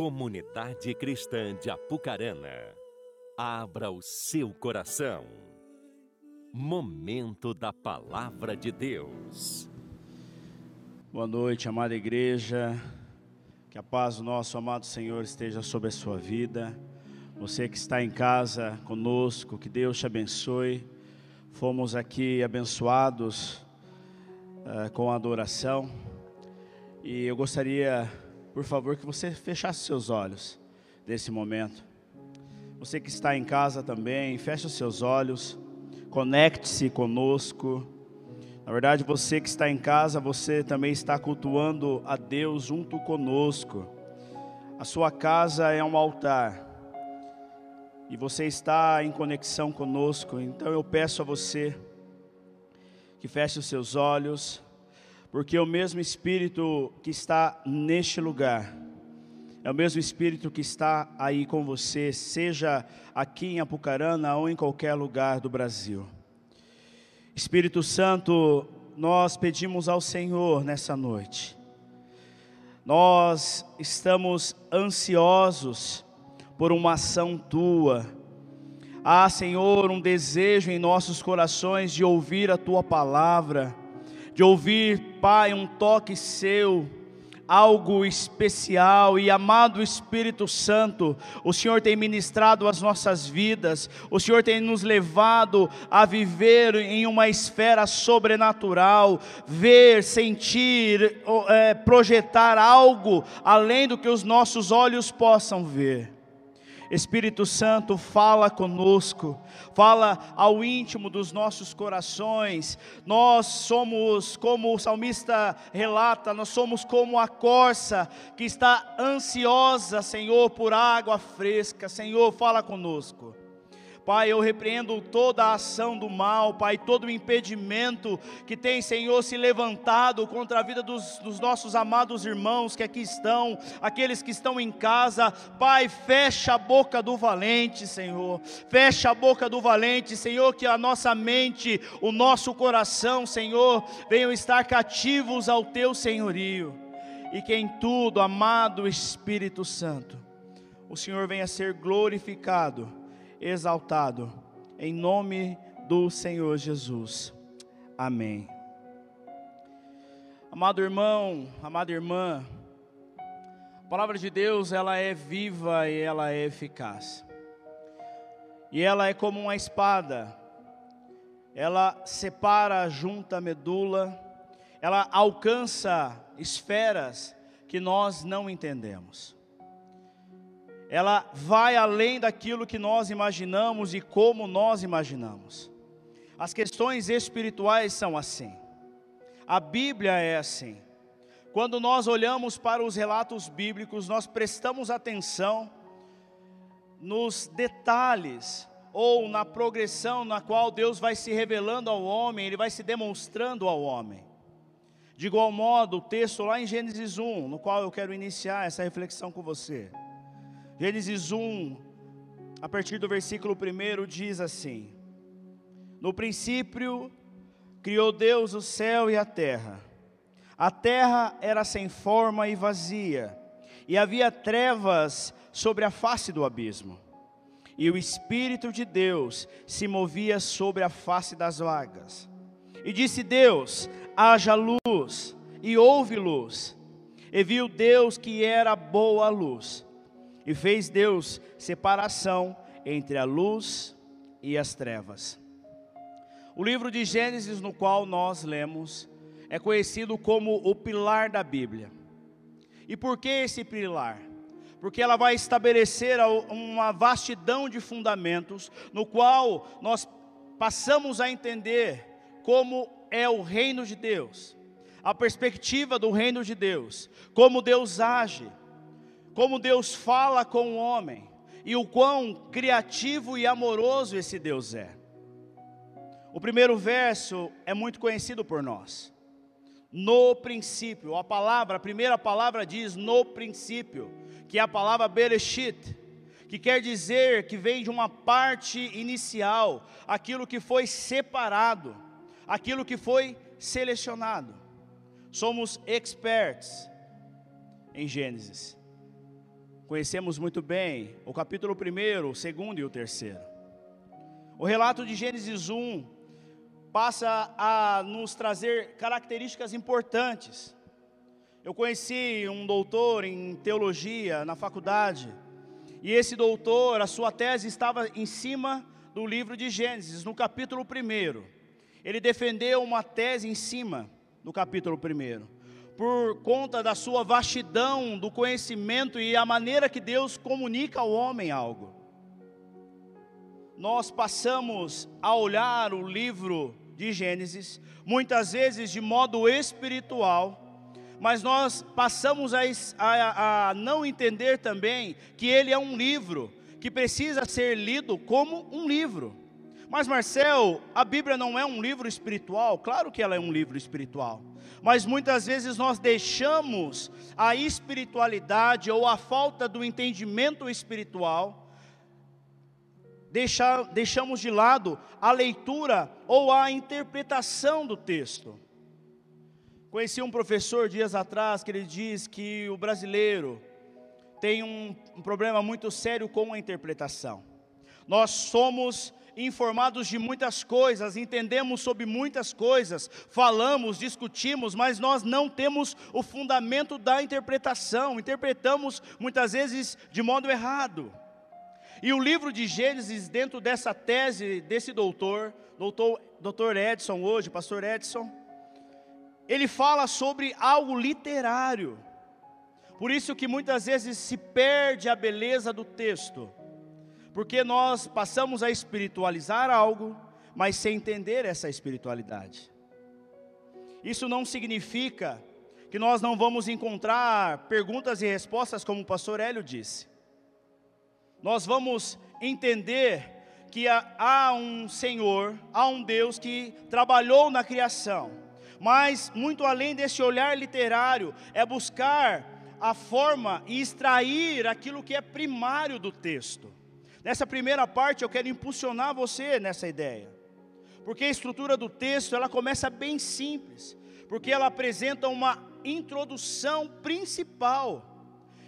Comunidade Cristã de Apucarana, abra o seu coração. Momento da Palavra de Deus. Boa noite, amada igreja. Que a paz do nosso amado Senhor esteja sobre a sua vida. Você que está em casa conosco, que Deus te abençoe. Fomos aqui abençoados uh, com a adoração. E eu gostaria por favor, que você fechasse seus olhos nesse momento. Você que está em casa também, feche os seus olhos, conecte-se conosco. Na verdade, você que está em casa, você também está cultuando a Deus junto conosco. A sua casa é um altar. E você está em conexão conosco. Então eu peço a você que feche os seus olhos porque o mesmo Espírito que está neste lugar, é o mesmo Espírito que está aí com você, seja aqui em Apucarana ou em qualquer lugar do Brasil. Espírito Santo, nós pedimos ao Senhor nessa noite, nós estamos ansiosos por uma ação tua. Há, Senhor, um desejo em nossos corações de ouvir a tua palavra de ouvir, Pai, um toque seu, algo especial e amado Espírito Santo, o Senhor tem ministrado as nossas vidas, o Senhor tem nos levado a viver em uma esfera sobrenatural, ver, sentir, é, projetar algo além do que os nossos olhos possam ver. Espírito Santo, fala conosco, fala ao íntimo dos nossos corações. Nós somos, como o salmista relata, nós somos como a corça que está ansiosa, Senhor, por água fresca. Senhor, fala conosco. Pai, eu repreendo toda a ação do mal, Pai, todo o impedimento que tem, Senhor, se levantado contra a vida dos, dos nossos amados irmãos que aqui estão, aqueles que estão em casa. Pai, fecha a boca do valente, Senhor, fecha a boca do valente, Senhor, que a nossa mente, o nosso coração, Senhor, venham estar cativos ao Teu senhorio, e que em tudo, amado Espírito Santo, o Senhor venha ser glorificado exaltado, em nome do Senhor Jesus. Amém. Amado irmão, amada irmã, a palavra de Deus, ela é viva e ela é eficaz. E ela é como uma espada. Ela separa, junta a medula, ela alcança esferas que nós não entendemos ela vai além daquilo que nós imaginamos e como nós imaginamos. As questões espirituais são assim. A Bíblia é assim. Quando nós olhamos para os relatos bíblicos, nós prestamos atenção nos detalhes ou na progressão na qual Deus vai se revelando ao homem, ele vai se demonstrando ao homem. De igual modo, o texto lá em Gênesis 1, no qual eu quero iniciar essa reflexão com você. Gênesis 1, a partir do versículo 1 diz assim: No princípio criou Deus o céu e a terra. A terra era sem forma e vazia, e havia trevas sobre a face do abismo. E o Espírito de Deus se movia sobre a face das vagas. E disse Deus: haja luz, e houve luz. E viu Deus que era boa a luz e fez Deus separação entre a luz e as trevas. O livro de Gênesis, no qual nós lemos, é conhecido como o pilar da Bíblia. E por que esse pilar? Porque ela vai estabelecer uma vastidão de fundamentos, no qual nós passamos a entender como é o reino de Deus, a perspectiva do reino de Deus, como Deus age, como Deus fala com o homem e o quão criativo e amoroso esse Deus é. O primeiro verso é muito conhecido por nós. No princípio, a palavra, a primeira palavra diz no princípio, que é a palavra Bereshit, que quer dizer que vem de uma parte inicial, aquilo que foi separado, aquilo que foi selecionado. Somos experts em Gênesis. Conhecemos muito bem, o capítulo 1, o segundo e o terceiro. O relato de Gênesis 1 passa a nos trazer características importantes. Eu conheci um doutor em teologia na faculdade, e esse doutor, a sua tese estava em cima do livro de Gênesis, no capítulo 1. Ele defendeu uma tese em cima do capítulo 1, por conta da sua vastidão do conhecimento e a maneira que Deus comunica ao homem algo. Nós passamos a olhar o livro de Gênesis, muitas vezes de modo espiritual, mas nós passamos a, a, a, não entender também que ele é um livro que precisa ser lido como um livro. Mas Marcel, a Bíblia não é um livro espiritual? Claro que ela é um livro espiritual. Mas muitas vezes nós deixamos a espiritualidade ou a falta do entendimento espiritual, deixa, deixamos de lado a leitura ou a interpretação do texto. Conheci um professor dias atrás que ele diz que o brasileiro tem um, um problema muito sério com a interpretação. Nós somos informados de muitas coisas, entendemos sobre muitas coisas, falamos, discutimos, mas nós não temos o fundamento da interpretação, interpretamos muitas vezes de modo errado. E o livro de Gênesis, dentro dessa tese desse doutor, doutor, doutor Edson hoje, pastor Edson, ele fala sobre algo literário. Por isso que muitas vezes se perde a beleza do texto porque nós passamos a espiritualizar algo, mas sem entender essa espiritualidade. Isso não significa que nós não vamos encontrar perguntas e respostas, como o pastor Hélio disse. Nós vamos entender que há um Senhor, há um Deus que trabalhou na criação, mas muito além desse olhar literário, é buscar a forma e extrair aquilo que é primário do texto. Nessa primeira parte eu quero impulsionar você nessa ideia. Porque a estrutura do texto, ela começa bem simples, porque ela apresenta uma introdução principal.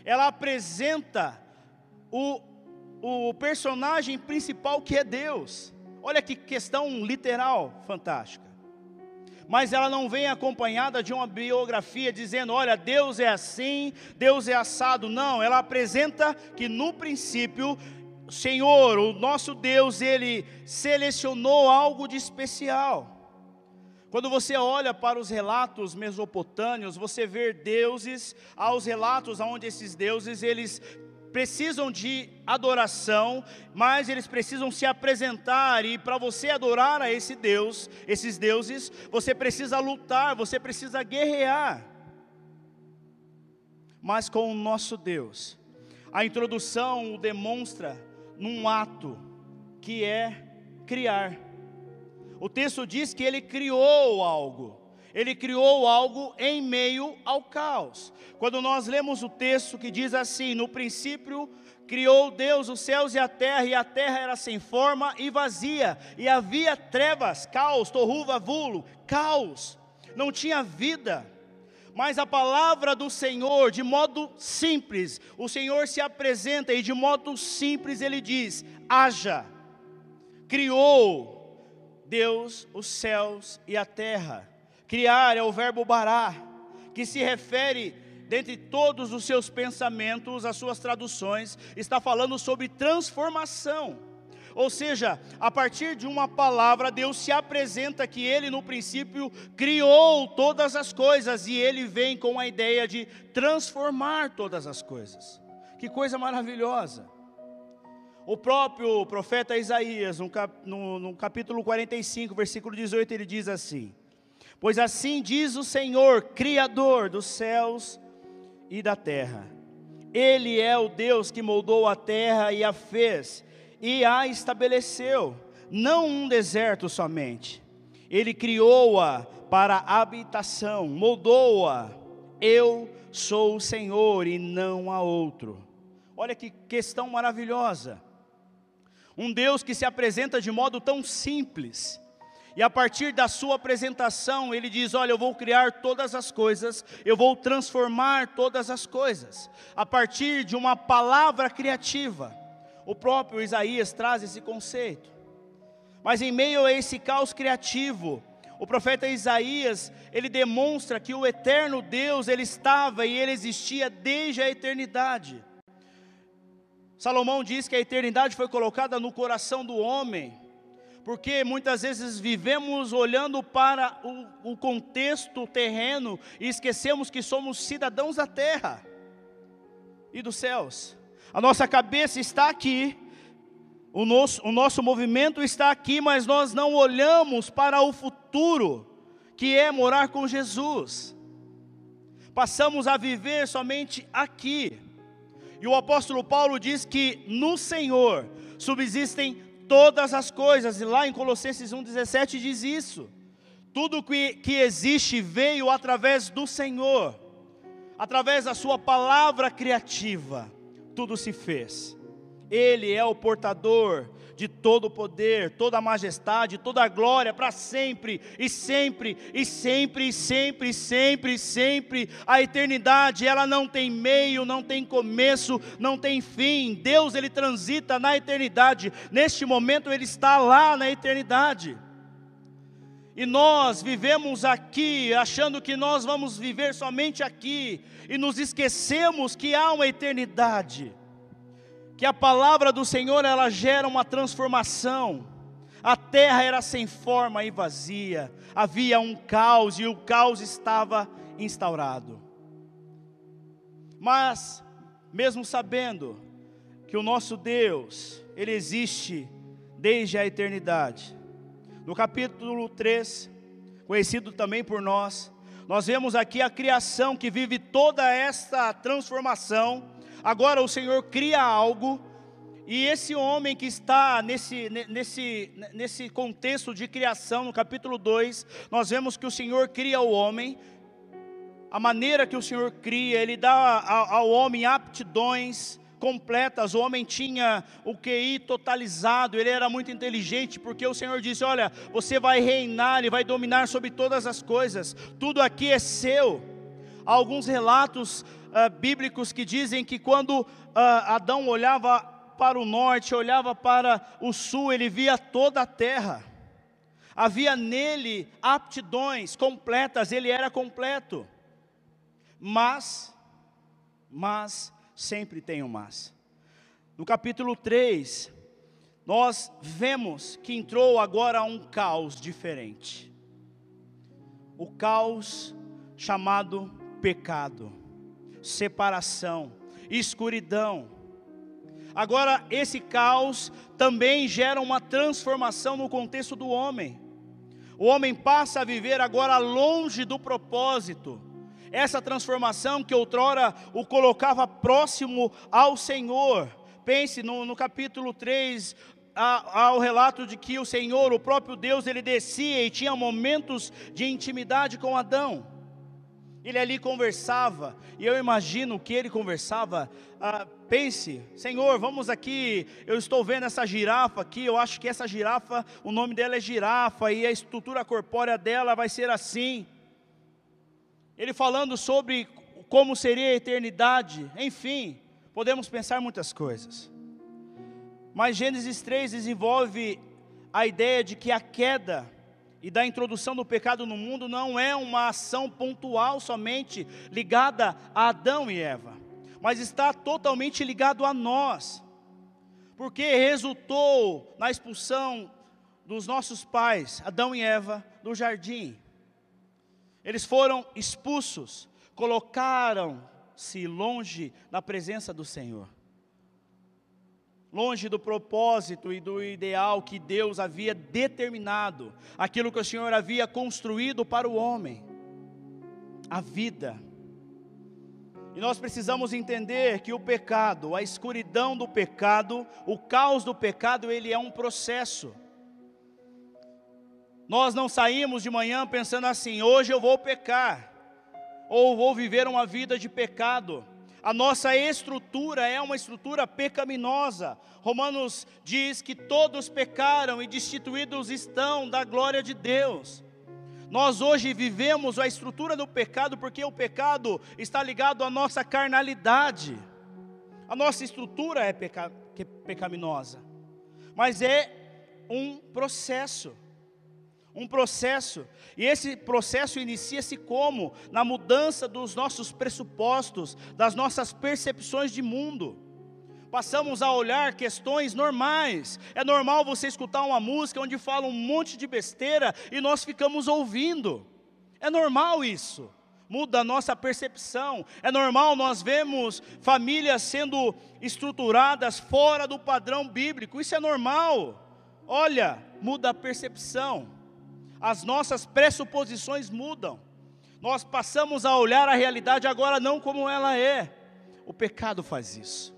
Ela apresenta o, o personagem principal que é Deus. Olha que questão literal fantástica. Mas ela não vem acompanhada de uma biografia dizendo, olha, Deus é assim, Deus é assado. Não, ela apresenta que no princípio Senhor, o nosso Deus, ele selecionou algo de especial. Quando você olha para os relatos mesopotâmios, você vê deuses, aos relatos onde esses deuses eles precisam de adoração, mas eles precisam se apresentar e para você adorar a esse Deus, esses deuses, você precisa lutar, você precisa guerrear. Mas com o nosso Deus, a introdução demonstra num ato que é criar. O texto diz que ele criou algo. Ele criou algo em meio ao caos. Quando nós lemos o texto que diz assim: No princípio criou Deus os céus e a terra, e a terra era sem forma e vazia, e havia trevas, caos, torruva, vulo, caos, não tinha vida. Mas a palavra do Senhor, de modo simples, o Senhor se apresenta e de modo simples ele diz: haja. Criou Deus os céus e a terra. Criar é o verbo bará, que se refere dentre todos os seus pensamentos, as suas traduções, está falando sobre transformação. Ou seja, a partir de uma palavra, Deus se apresenta que Ele no princípio criou todas as coisas e Ele vem com a ideia de transformar todas as coisas. Que coisa maravilhosa! O próprio profeta Isaías, no, cap, no, no capítulo 45, versículo 18, ele diz assim: Pois assim diz o Senhor, Criador dos céus e da terra. Ele é o Deus que moldou a terra e a fez e a estabeleceu, não um deserto somente. Ele criou-a para habitação, moldou-a. Eu sou o Senhor e não há outro. Olha que questão maravilhosa. Um Deus que se apresenta de modo tão simples E a partir da sua apresentação, ele diz: Olha, eu vou criar todas as coisas, eu vou transformar todas as coisas, a partir de uma palavra criativa. O próprio Isaías traz esse conceito. Mas em meio a esse caos criativo, o profeta Isaías, ele demonstra que o eterno Deus, ele estava e ele existia desde a eternidade. Salomão diz que a eternidade foi colocada no coração do homem, porque muitas vezes vivemos olhando para o, o, contexto terreno e esquecemos que somos cidadãos da terra e dos céus. A nossa cabeça está aqui, o nosso, o nosso movimento está aqui, mas nós não olhamos para o futuro, que é morar com Jesus. Passamos a viver somente aqui. E o apóstolo Paulo diz que no Senhor subsistem todas as coisas, e lá em Colossenses 1,17 diz isso. Tudo que, que existe veio através do Senhor, através da Sua palavra criativa, tudo se fez. Ele é o portador de todo o poder, toda a majestade, toda a glória para sempre e sempre e sempre e sempre e sempre e sempre. A eternidade, ela não tem meio, não tem começo, não tem fim. Deus ele transita na eternidade. Neste momento ele está lá na eternidade. E nós vivemos aqui achando que nós vamos viver somente aqui e nos esquecemos que há uma eternidade que a palavra do Senhor ela gera uma transformação. A terra era sem forma e vazia, havia um caos e o caos estava instaurado. Mas, mesmo sabendo que o nosso Deus, ele existe desde a eternidade, no capítulo 3, conhecido também por nós, nós vemos aqui a criação que vive toda esta transformação. Agora o Senhor cria algo, e esse homem que está nesse, nesse, nesse contexto de criação, no capítulo 2, nós vemos que o Senhor cria o homem, a maneira que o Senhor cria, Ele dá ao homem aptidões completas, o homem tinha o QI totalizado, ele era muito inteligente, porque o Senhor disse: Olha, você vai reinar, Ele vai dominar sobre todas as coisas, tudo aqui é seu. Há alguns relatos uh, bíblicos que dizem que quando uh, Adão olhava para o norte, olhava para o sul, ele via toda a terra. Havia nele aptidões completas, ele era completo. Mas, mas, sempre tem um mas. No capítulo 3, nós vemos que entrou agora um caos diferente. O caos chamado pecado separação, escuridão. Agora, esse caos também gera uma transformação no contexto do homem. O homem passa a viver agora longe do propósito. Essa transformação que outrora o colocava próximo ao Senhor. Pense no, no capítulo 3, há, o relato de que o Senhor, o próprio Deus, ele descia e tinha momentos de intimidade com Adão. Ele ali conversava, e eu imagino que ele conversava. Ah, pense, Senhor, vamos aqui. Eu estou vendo essa girafa aqui. Eu acho que essa girafa, o nome dela é girafa, e a estrutura corpórea dela vai ser assim. Ele falando sobre como seria a eternidade, enfim, podemos pensar muitas coisas. Mas Gênesis 3 desenvolve a ideia de que a queda e da introdução do pecado no mundo não é uma ação pontual somente ligada a Adão e Eva, mas está totalmente ligado a nós, porque resultou na expulsão dos nossos pais, Adão e Eva, do jardim. Eles foram expulsos, colocaram-se longe da presença do Senhor longe do propósito e do ideal que Deus havia determinado, aquilo que o Senhor havia construído para o homem, a vida. E nós precisamos entender que o pecado, a escuridão do pecado, o caos do pecado, ele é um processo. Nós não saímos de manhã pensando assim: hoje eu vou pecar, ou vou viver uma vida de pecado. A nossa estrutura é uma estrutura pecaminosa. Romanos diz que todos pecaram e destituídos estão da glória de Deus. Nós hoje vivemos a estrutura do pecado porque o pecado está ligado à nossa carnalidade. A nossa estrutura é peca pecaminosa, mas é um processo um processo. E esse processo inicia-se como? Na mudança dos nossos pressupostos, das nossas percepções de mundo. Passamos a olhar questões normais. É normal você escutar uma música onde fala um monte de besteira e nós ficamos ouvindo. É normal isso. Muda a nossa percepção. É normal nós vemos famílias sendo estruturadas fora do padrão bíblico. Isso é normal. Olha, muda a percepção as nossas pressuposições mudam. Nós passamos a olhar a realidade agora não como ela é. O pecado faz isso.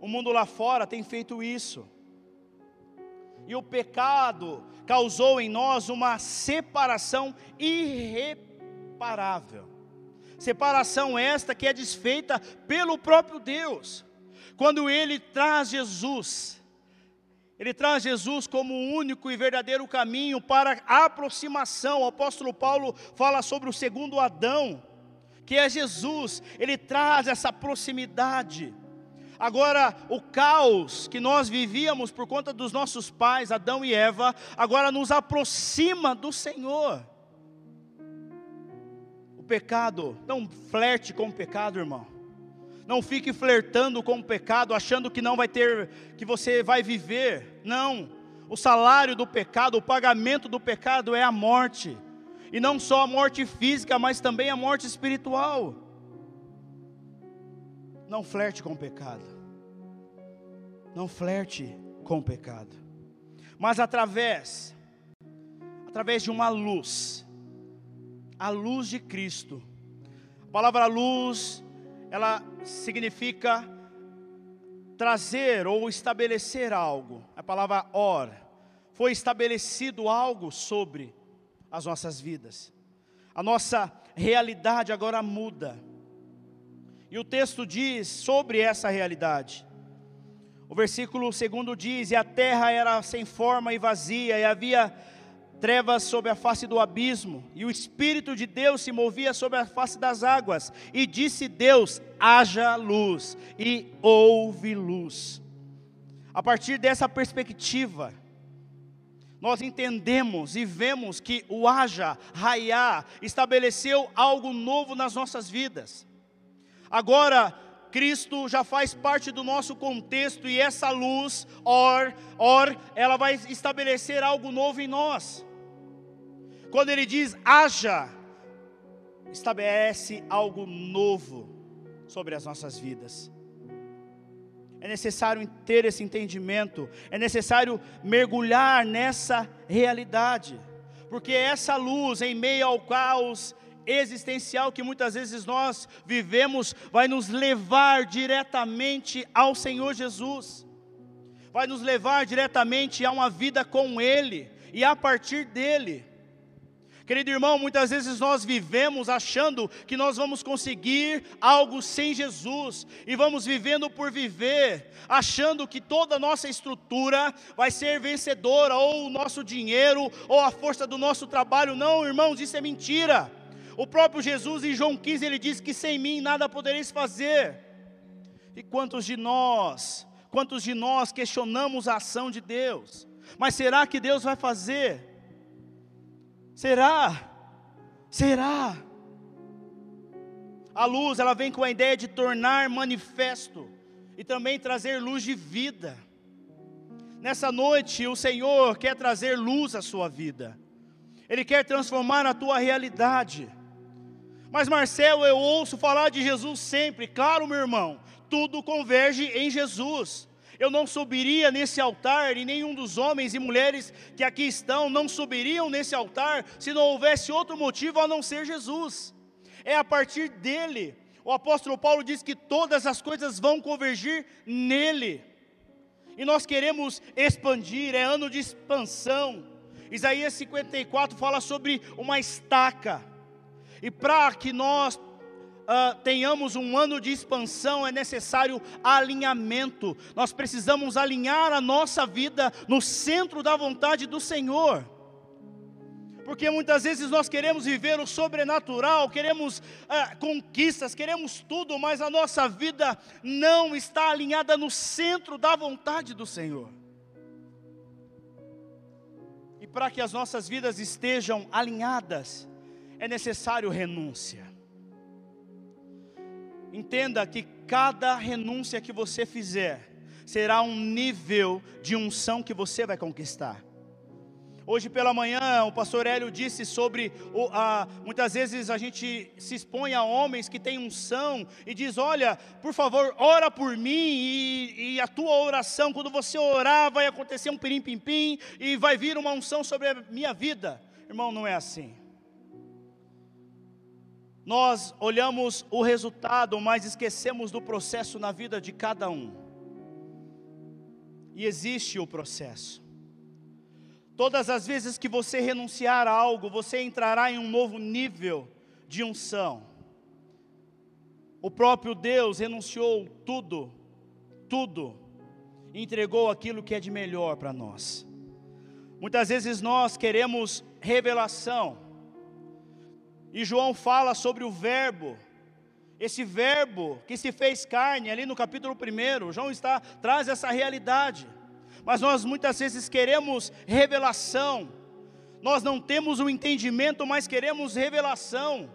O mundo lá fora tem feito isso. E o pecado causou em nós uma separação irreparável. Separação esta que é desfeita pelo próprio Deus. Quando ele traz Jesus, ele traz Jesus como o único e verdadeiro caminho para a aproximação. O apóstolo Paulo fala sobre o segundo Adão, que é Jesus. Ele traz essa proximidade. Agora, o caos que nós vivíamos por conta dos nossos pais, Adão e Eva, agora nos aproxima do Senhor. O pecado, não flerte com o pecado, irmão. Não fique flertando com o pecado, achando que não vai ter, que você vai viver. Não. O salário do pecado, o pagamento do pecado é a morte. E não só a morte física, mas também a morte espiritual. Não flerte com o pecado. Não flerte com o pecado. Mas através através de uma luz, a luz de Cristo. A palavra luz ela significa trazer ou estabelecer algo. A palavra or foi estabelecido algo sobre as nossas vidas. A nossa realidade agora muda. E o texto diz sobre essa realidade. O versículo segundo diz: E a terra era sem forma e vazia, e havia trevas sobre a face do abismo, e o Espírito de Deus se movia sobre a face das águas, e disse Deus: haja luz, e houve luz. A partir dessa perspectiva, nós entendemos e vemos que o haja, raiá, estabeleceu algo novo nas nossas vidas. Agora, Cristo já faz parte do nosso contexto e essa luz, or, or, ela vai estabelecer algo novo em nós. Quando ele diz haja, estabelece algo novo sobre as nossas vidas. É necessário ter esse entendimento, é necessário mergulhar nessa realidade, porque essa luz em meio ao caos existencial que muitas vezes nós vivemos vai nos levar diretamente ao Senhor Jesus, vai nos levar diretamente a uma vida com Ele e a partir dele. Querido irmão, muitas vezes nós vivemos achando que nós vamos conseguir algo sem Jesus, e vamos vivendo por viver, achando que toda a nossa estrutura vai ser vencedora, ou o nosso dinheiro, ou a força do nosso trabalho. Não, irmãos, isso é mentira. O próprio Jesus em João 15 ele diz que sem mim nada podereis fazer. E quantos de nós, quantos de nós questionamos a ação de Deus? Mas será que Deus vai fazer? Será? Será? A luz, ela vem com a ideia de tornar manifesto e também trazer luz de vida. Nessa noite, o Senhor quer trazer luz à sua vida. Ele quer transformar a tua realidade. Mas Marcelo, eu ouço falar de Jesus sempre. Claro, meu irmão, tudo converge em Jesus eu não subiria nesse altar, e nenhum dos homens e mulheres que aqui estão não subiriam nesse altar, se não houvesse outro motivo a não ser Jesus. É a partir dele. O apóstolo Paulo diz que todas as coisas vão convergir nele. E nós queremos expandir, é ano de expansão. Isaías 54 fala sobre uma estaca. E para que nós uh, tenhamos um ano de expansão, é necessário alinhamento. Nós precisamos alinhar a nossa vida no centro da vontade do Senhor. Porque muitas vezes nós queremos viver o sobrenatural, queremos uh, conquistas, queremos tudo, mas a nossa vida não está alinhada no centro da vontade do Senhor. E para que as nossas vidas estejam alinhadas, é necessário renúncia. Entenda que cada renúncia que você fizer será um nível de unção que você vai conquistar. Hoje pela manhã, o pastor Hélio disse sobre o, a, muitas vezes a gente se expõe a homens que têm unção e diz: Olha, por favor, ora por mim, e, e a tua oração, quando você orar, vai acontecer um pirim-pim-pim e vai vir uma unção sobre a minha vida. Irmão, não é assim. Nós olhamos o resultado, mas esquecemos do processo na vida de cada um. E existe o processo. Todas as vezes que você renunciar a algo, você entrará em um novo nível de unção. O próprio Deus renunciou tudo, tudo, e entregou aquilo que é de melhor para nós. Muitas vezes nós queremos revelação, e João fala sobre o Verbo, esse Verbo que se fez carne, ali no capítulo 1, João está, traz essa realidade. Mas nós muitas vezes queremos revelação, nós não temos o entendimento, mas queremos revelação.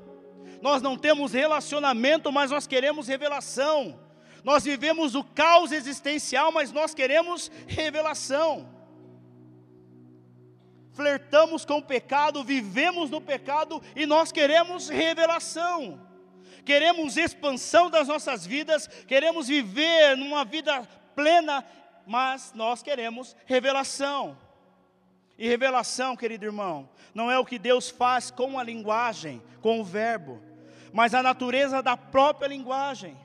Nós não temos relacionamento, mas nós queremos revelação. Nós vivemos o caos existencial, mas nós queremos revelação flertamos com o pecado, vivemos no pecado e nós queremos revelação. Queremos expansão das nossas vidas, queremos viver numa vida plena, mas nós queremos revelação. E revelação, querido irmão, não é o que Deus faz com a linguagem, com o verbo, mas a natureza da própria linguagem.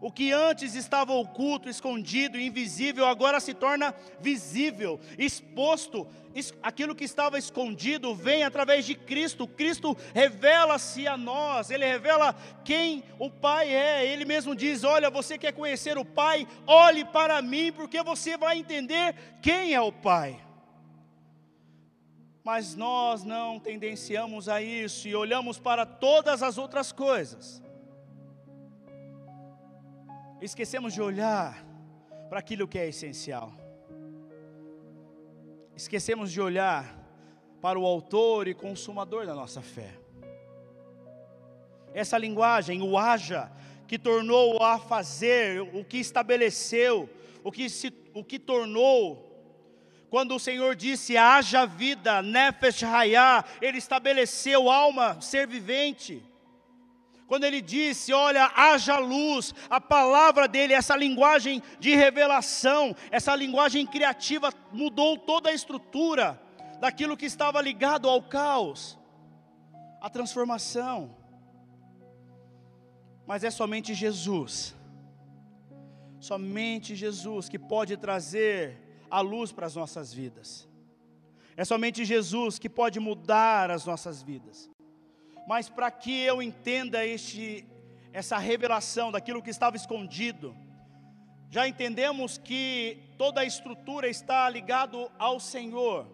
O que antes estava oculto, escondido, invisível, agora se torna visível, exposto. Aquilo que estava escondido vem através de Cristo. Cristo revela-se a nós, ele revela quem o Pai é. Ele mesmo diz: Olha, você quer conhecer o Pai? Olhe para mim, porque você vai entender quem é o Pai. Mas nós não tendenciamos a isso e olhamos para todas as outras coisas esquecemos de olhar para aquilo que é essencial. Esquecemos de olhar para o autor e consumador da nossa fé. Essa linguagem, o haja, que tornou a fazer, o que estabeleceu, o que, se, o que tornou, quando o Senhor disse haja vida, nefesh hayah, Ele estabeleceu alma, ser vivente. Quando ele disse, olha, haja luz, a palavra dele, essa linguagem de revelação, essa linguagem criativa mudou toda a estrutura daquilo que estava ligado ao caos, a transformação. Mas é somente Jesus, somente Jesus que pode trazer a luz para as nossas vidas. É somente Jesus que pode mudar as nossas vidas mas para que eu entenda este, essa revelação daquilo que estava escondido, já entendemos que toda a estrutura está ligado ao Senhor.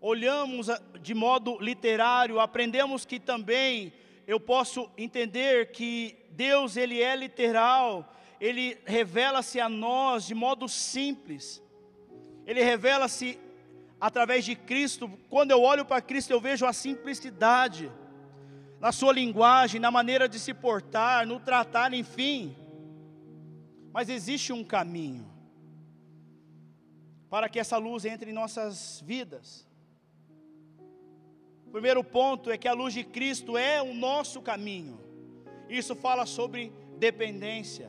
Olhamos de modo literário, aprendemos que também eu posso entender que Deus ele é literal, ele revela-se a nós de modo simples. Ele revela-se através de Cristo. Quando eu olho para Cristo, eu vejo a simplicidade na sua linguagem, na maneira de se portar, no tratar, enfim. Mas existe um caminho para que essa luz entre em nossas vidas. O primeiro ponto é que a luz de Cristo é o nosso caminho. Isso fala sobre dependência.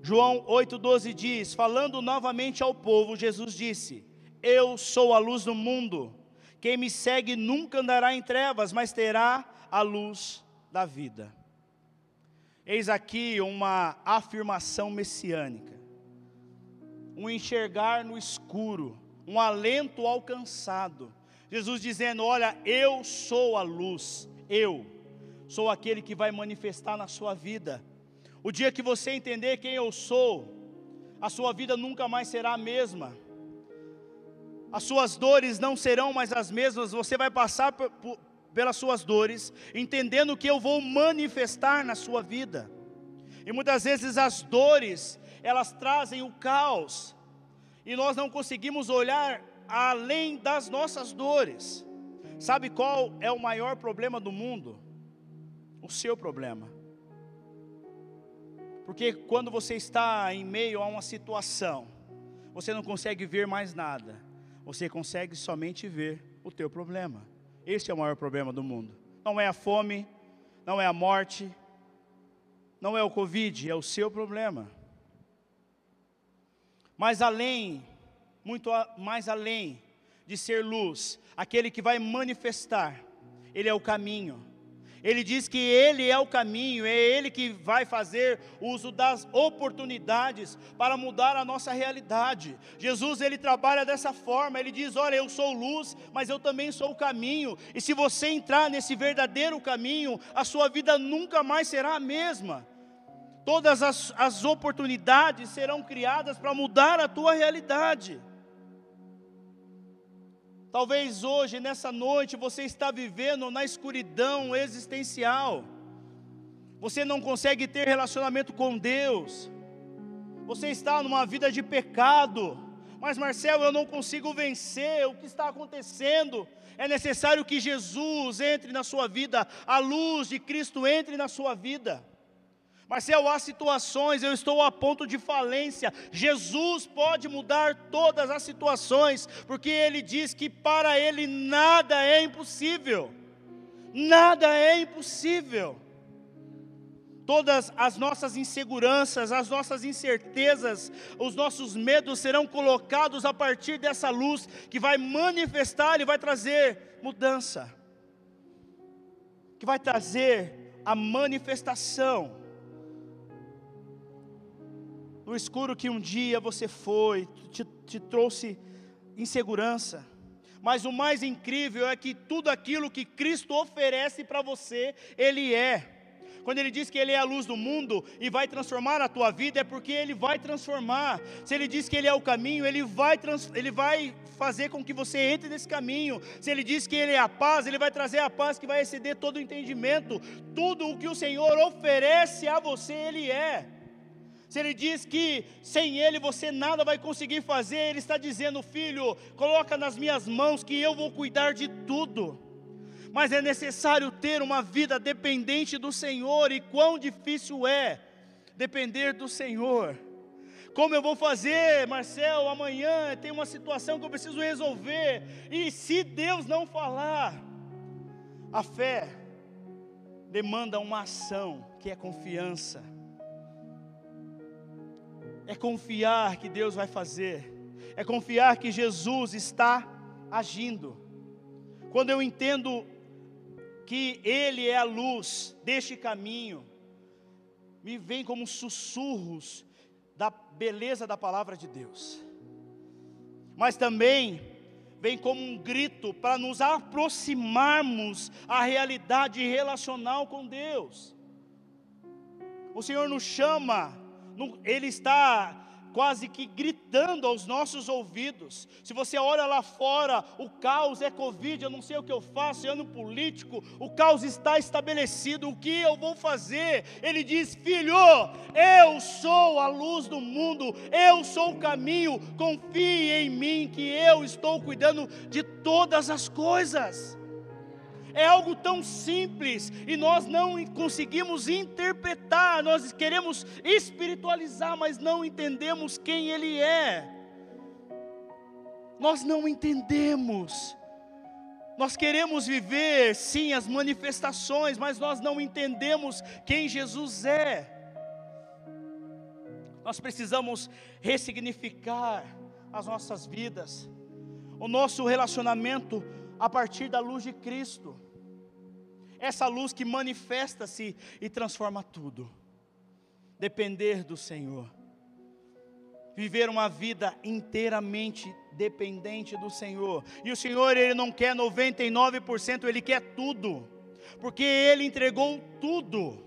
João 8,12 diz: Falando novamente ao povo, Jesus disse: Eu sou a luz do mundo. Quem me segue nunca andará em trevas, mas terá a luz da vida. Eis aqui uma afirmação messiânica, um enxergar no escuro, um alento alcançado. Jesus dizendo: Olha, eu sou a luz, eu sou aquele que vai manifestar na sua vida. O dia que você entender quem eu sou, a sua vida nunca mais será a mesma. As suas dores não serão mais as mesmas, você vai passar por, por, pelas suas dores, entendendo que eu vou manifestar na sua vida. E muitas vezes as dores, elas trazem o caos, e nós não conseguimos olhar além das nossas dores. Sabe qual é o maior problema do mundo? O seu problema. Porque quando você está em meio a uma situação, você não consegue ver mais nada. Você consegue somente ver o teu problema. Este é o maior problema do mundo. Não é a fome, não é a morte, não é o Covid, é o seu problema. Mas além, muito mais além de ser luz, aquele que vai manifestar, ele é o caminho. Ele diz que Ele é o caminho, é Ele que vai fazer uso das oportunidades para mudar a nossa realidade. Jesus, Ele trabalha dessa forma, Ele diz: Olha, eu sou luz, mas eu também sou o caminho, e se você entrar nesse verdadeiro caminho, a sua vida nunca mais será a mesma. Todas as, as oportunidades serão criadas para mudar a tua realidade. Talvez hoje, nessa noite, você está vivendo na escuridão existencial. Você não consegue ter relacionamento com Deus. Você está numa vida de pecado. Mas Marcel, eu não consigo vencer. O que está acontecendo? É necessário que Jesus entre na sua vida, a luz de Cristo entre na sua vida. Marcel, há situações, eu estou a ponto de falência. Jesus pode mudar todas as situações, porque Ele diz que para Ele nada é impossível. Nada é impossível. Todas as nossas inseguranças, as nossas incertezas, os nossos medos serão colocados a partir dessa luz que vai manifestar e vai trazer mudança, que vai trazer a manifestação no escuro que um dia você foi, te, te trouxe insegurança. Mas o mais incrível é que tudo aquilo que Cristo oferece para você, Ele é. Quando ele diz que ele é a luz do mundo e vai transformar a tua vida, é porque ele vai transformar. Se ele diz que ele é o caminho, ele vai, ele vai fazer com que você entre nesse caminho. Se ele diz que ele é a paz, ele vai trazer a paz que vai exceder todo o entendimento. Tudo o que o Senhor oferece a você, ele é. Se ele diz que sem ele você nada vai conseguir fazer, ele está dizendo, filho, coloca nas minhas mãos que eu vou cuidar de tudo. Mas é necessário ter uma vida dependente do Senhor, e quão difícil é depender do Senhor. Como eu vou fazer, Marcel, amanhã tem uma situação que eu preciso resolver, e se Deus não falar, a fé demanda uma ação que é confiança é confiar que Deus vai fazer, é confiar que Jesus está agindo. Quando eu entendo que Ele é a luz deste caminho, me vem como sussurros da beleza da palavra de Deus, mas também vem como um grito para nos aproximarmos à realidade relacional com Deus. O Senhor nos chama ele está quase que gritando aos nossos ouvidos. Se você olha lá fora, o caos é Covid, eu não sei o que eu faço, é ano político, o caos está estabelecido, o que eu vou fazer? Ele diz: Filho, eu sou a luz do mundo, eu sou o caminho, confie em mim, que eu estou cuidando de todas as coisas. É algo tão simples e nós não conseguimos interpretar, nós queremos espiritualizar, mas não entendemos quem Ele é. Nós não entendemos. Nós queremos viver, sim, as manifestações, mas nós não entendemos quem Jesus é. Nós precisamos ressignificar as nossas vidas, o nosso relacionamento a partir da luz de Cristo. Essa luz que manifesta-se e transforma tudo. Depender do Senhor. Viver uma vida inteiramente dependente do Senhor. E o Senhor, Ele não quer 99%, Ele quer tudo. porque Ele entregou tudo.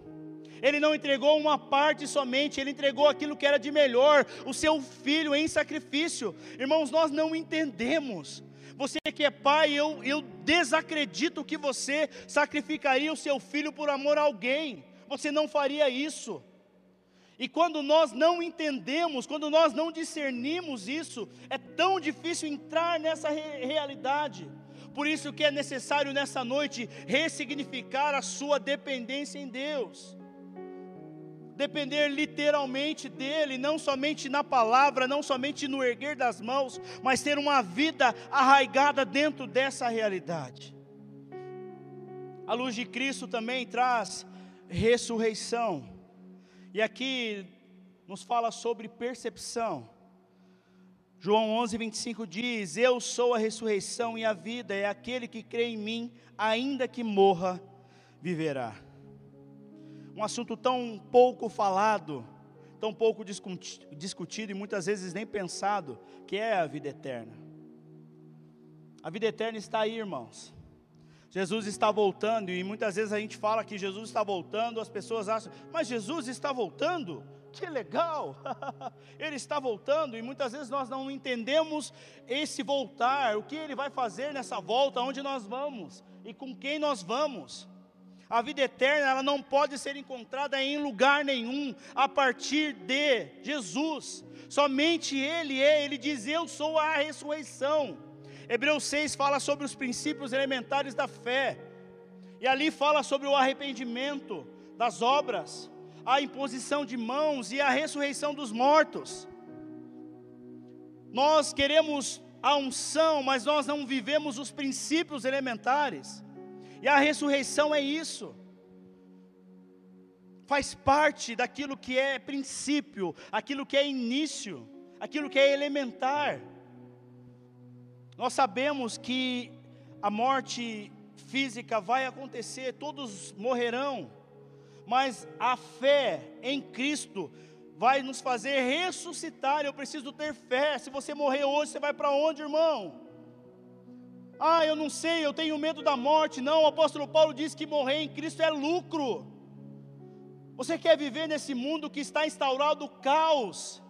Ele não entregou uma parte somente, ele entregou aquilo que era de melhor, o seu filho em sacrifício. Irmãos, nós não entendemos. Você que é pai, eu, eu desacredito que você sacrificaria o seu filho por amor a alguém. Você não faria isso. E quando nós não entendemos, quando nós não discernimos isso, é tão difícil entrar nessa re realidade. Por isso que é necessário nessa noite ressignificar a sua dependência em Deus. Depender literalmente dele, não somente na palavra, não somente no erguer das mãos, mas ter uma vida arraigada dentro dessa realidade. A luz de Cristo também traz ressurreição. E aqui nos fala sobre percepção. João 11, 25 diz: Eu sou a ressurreição e a vida, é aquele que crê em mim, ainda que morra, viverá. Um assunto tão pouco falado, tão pouco discutido e muitas vezes nem pensado, que é a vida eterna. A vida eterna está aí, irmãos. Jesus está voltando, e muitas vezes a gente fala que Jesus está voltando, as pessoas acham, mas Jesus está voltando? que legal, ele está voltando, e muitas vezes nós não entendemos esse voltar, o que ele vai fazer nessa volta, onde nós vamos e com quem nós vamos. A vida eterna, ela não pode ser encontrada em lugar nenhum a partir de Jesus. Somente ele é, ele diz: "Eu sou a ressurreição". Hebreus 6 fala sobre os princípios elementares da fé. E ali fala sobre o arrependimento das obras a imposição de mãos e a ressurreição dos mortos. Nós queremos a unção, mas nós não vivemos os princípios elementares. E a ressurreição é isso. Faz parte daquilo que é princípio, aquilo que é início, aquilo que é elementar. Nós sabemos que a morte física vai acontecer, todos morrerão mas a fé em Cristo vai nos fazer ressuscitar. Eu preciso ter fé. Se você morrer hoje, você vai para onde, irmão? Ah, eu não sei, eu tenho medo da morte. Não, o apóstolo Paulo diz que morrer em Cristo é lucro. Você quer viver nesse mundo que está instaurado caos?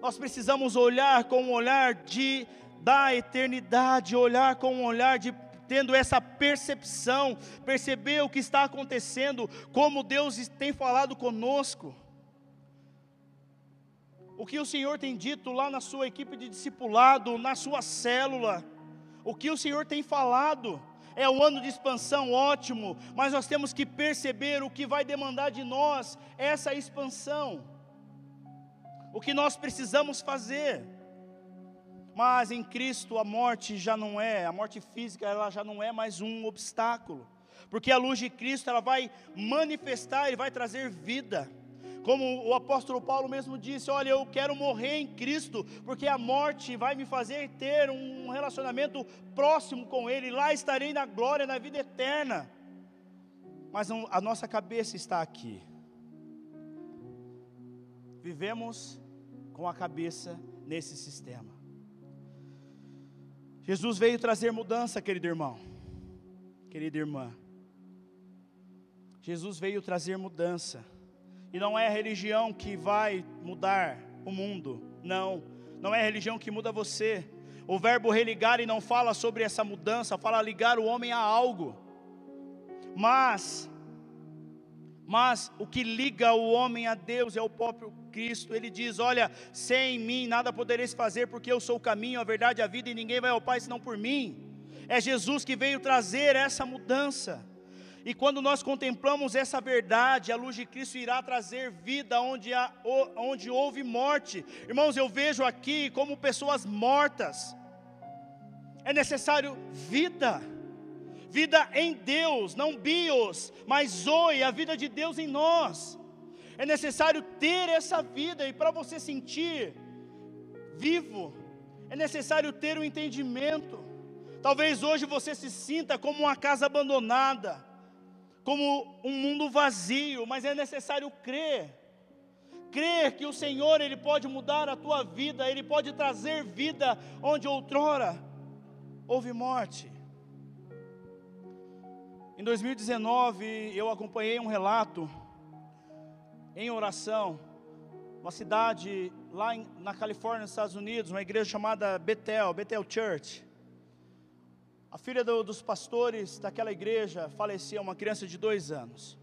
Nós precisamos olhar com um olhar de da eternidade, olhar com um olhar de tendo essa percepção, perceber o que está acontecendo, como Deus tem falado conosco. O que o Senhor tem dito lá na sua equipe de discipulado, na sua célula, o que o Senhor tem falado. É o ano de expansão, ótimo, mas nós temos que perceber o que vai demandar de nós essa expansão. O que nós precisamos fazer. Mas em Cristo a morte já não é, a morte física ela já não é mais um obstáculo. Porque a luz de Cristo ela vai manifestar e vai trazer vida. Como o apóstolo Paulo mesmo disse: Olha, eu quero morrer em Cristo, porque a morte vai me fazer ter um relacionamento próximo com Ele, lá estarei na glória, na vida eterna. Mas a nossa cabeça está aqui. Vivemos com a cabeça nesse sistema. Jesus veio trazer mudança, querido irmão, querida irmã. Jesus veio trazer mudança. E não é a religião que vai mudar o mundo. Não. Não é a religião que muda você. O verbo religar e não fala sobre essa mudança, fala ligar o homem a algo. Mas mas o que liga o homem a Deus é o próprio Cristo. Ele diz: Olha, sem mim nada podereis fazer, porque eu sou o caminho, a verdade a vida, e ninguém vai ao Pai senão por mim. É Jesus que veio trazer essa mudança. E quando nós contemplamos essa verdade, a luz de Cristo irá trazer vida onde, há, onde houve morte. Irmãos, eu vejo aqui como pessoas mortas. É necessário vida vida em Deus, não bios, mas zoe, a vida de Deus em nós. É necessário ter essa vida, e para você sentir vivo, é necessário ter o um entendimento. Talvez hoje você se sinta como uma casa abandonada, como um mundo vazio, mas é necessário crer. Crer que o Senhor ele pode mudar a tua vida, ele pode trazer vida onde outrora houve morte. Em 2019, eu acompanhei um relato em oração, uma cidade lá em, na Califórnia, nos Estados Unidos, uma igreja chamada Bethel, Bethel Church. A filha do, dos pastores daquela igreja faleceu, uma criança de dois anos.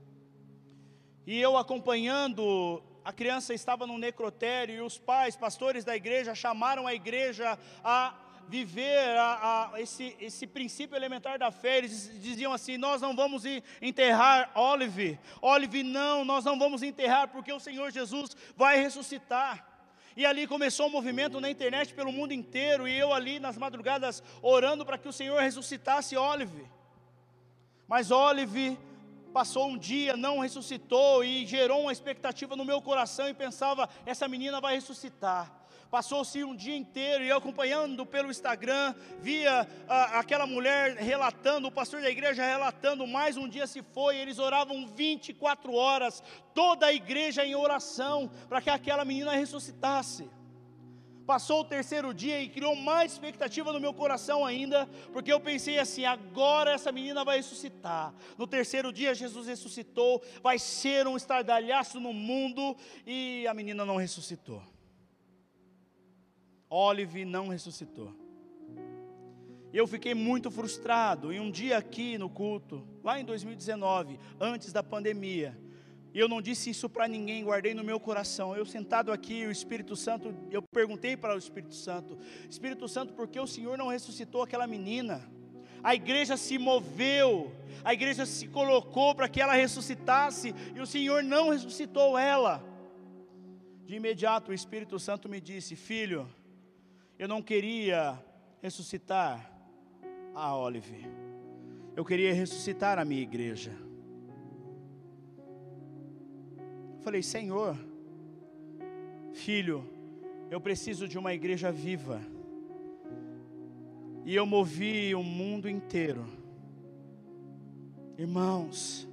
E eu acompanhando, a criança estava no necrotério e os pais, pastores da igreja, chamaram a igreja a viver a, a, esse, esse princípio elementar da fé. Eles diziam assim: Nós não vamos enterrar Olive, Olive não, nós não vamos enterrar, porque o Senhor Jesus vai ressuscitar. E ali começou um movimento na internet pelo mundo inteiro, e eu ali nas madrugadas orando para que o Senhor ressuscitasse Olive. Mas Olive passou um dia, não ressuscitou, e gerou uma expectativa no meu coração, e pensava: essa menina vai ressuscitar. Passou-se um dia inteiro e eu acompanhando pelo Instagram, via a, aquela mulher relatando, o pastor da igreja relatando, mais um dia se foi, eles oravam 24 horas, toda a igreja em oração, para que aquela menina ressuscitasse. Passou o terceiro dia e criou mais expectativa no meu coração ainda, porque eu pensei assim: agora essa menina vai ressuscitar. No terceiro dia, Jesus ressuscitou, vai ser um estardalhaço no mundo, e a menina não ressuscitou. Olive não ressuscitou. Eu fiquei muito frustrado. E um dia aqui no culto, lá em 2019, antes da pandemia, eu não disse isso para ninguém, guardei no meu coração. Eu sentado aqui, o Espírito Santo, eu perguntei para o Espírito Santo: Espírito Santo, por que o Senhor não ressuscitou aquela menina? A igreja se moveu, a igreja se colocou para que ela ressuscitasse, e o Senhor não ressuscitou ela. De imediato o Espírito Santo me disse: Filho, eu não queria ressuscitar a Olive, eu queria ressuscitar a minha igreja. Falei, Senhor, filho, eu preciso de uma igreja viva. E eu movi o mundo inteiro. Irmãos,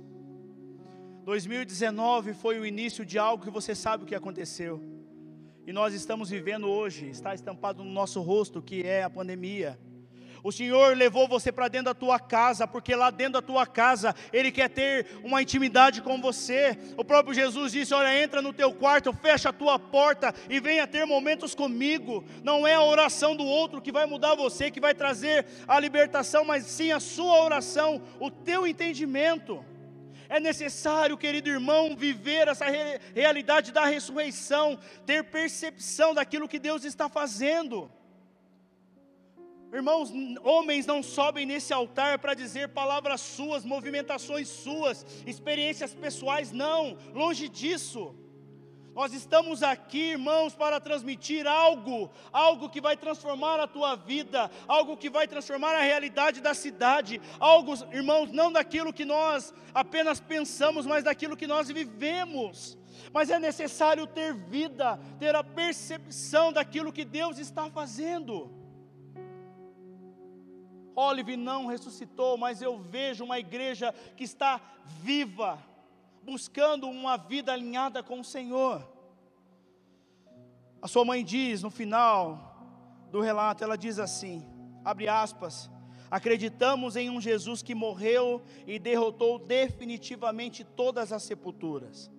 2019 foi o início de algo que você sabe o que aconteceu e nós estamos vivendo hoje, está estampado no nosso rosto, que é a pandemia. O Senhor levou você para dentro da tua casa, porque lá dentro da tua casa Ele quer ter uma intimidade com você. O próprio Jesus disse: Olha, entra no teu quarto, fecha a tua porta e venha ter momentos comigo. Não é a oração do outro que vai mudar você, que vai trazer a libertação, mas sim a sua oração, o teu entendimento. É necessário, querido irmão, viver essa re realidade da ressurreição, ter percepção daquilo que Deus está fazendo. Irmãos, homens não sobem nesse altar para dizer palavras suas, movimentações suas, experiências pessoais, não, longe disso. Nós estamos aqui, irmãos, para transmitir algo, algo que vai transformar a tua vida, algo que vai transformar a realidade da cidade, algo, irmãos, não daquilo que nós apenas pensamos, mas daquilo que nós vivemos. Mas é necessário ter vida, ter a percepção daquilo que Deus está fazendo. Olive não ressuscitou, mas eu vejo uma igreja que está viva, buscando uma vida alinhada com o Senhor. A sua mãe diz no final do relato, ela diz assim: abre aspas, acreditamos em um Jesus que morreu e derrotou definitivamente todas as sepulturas.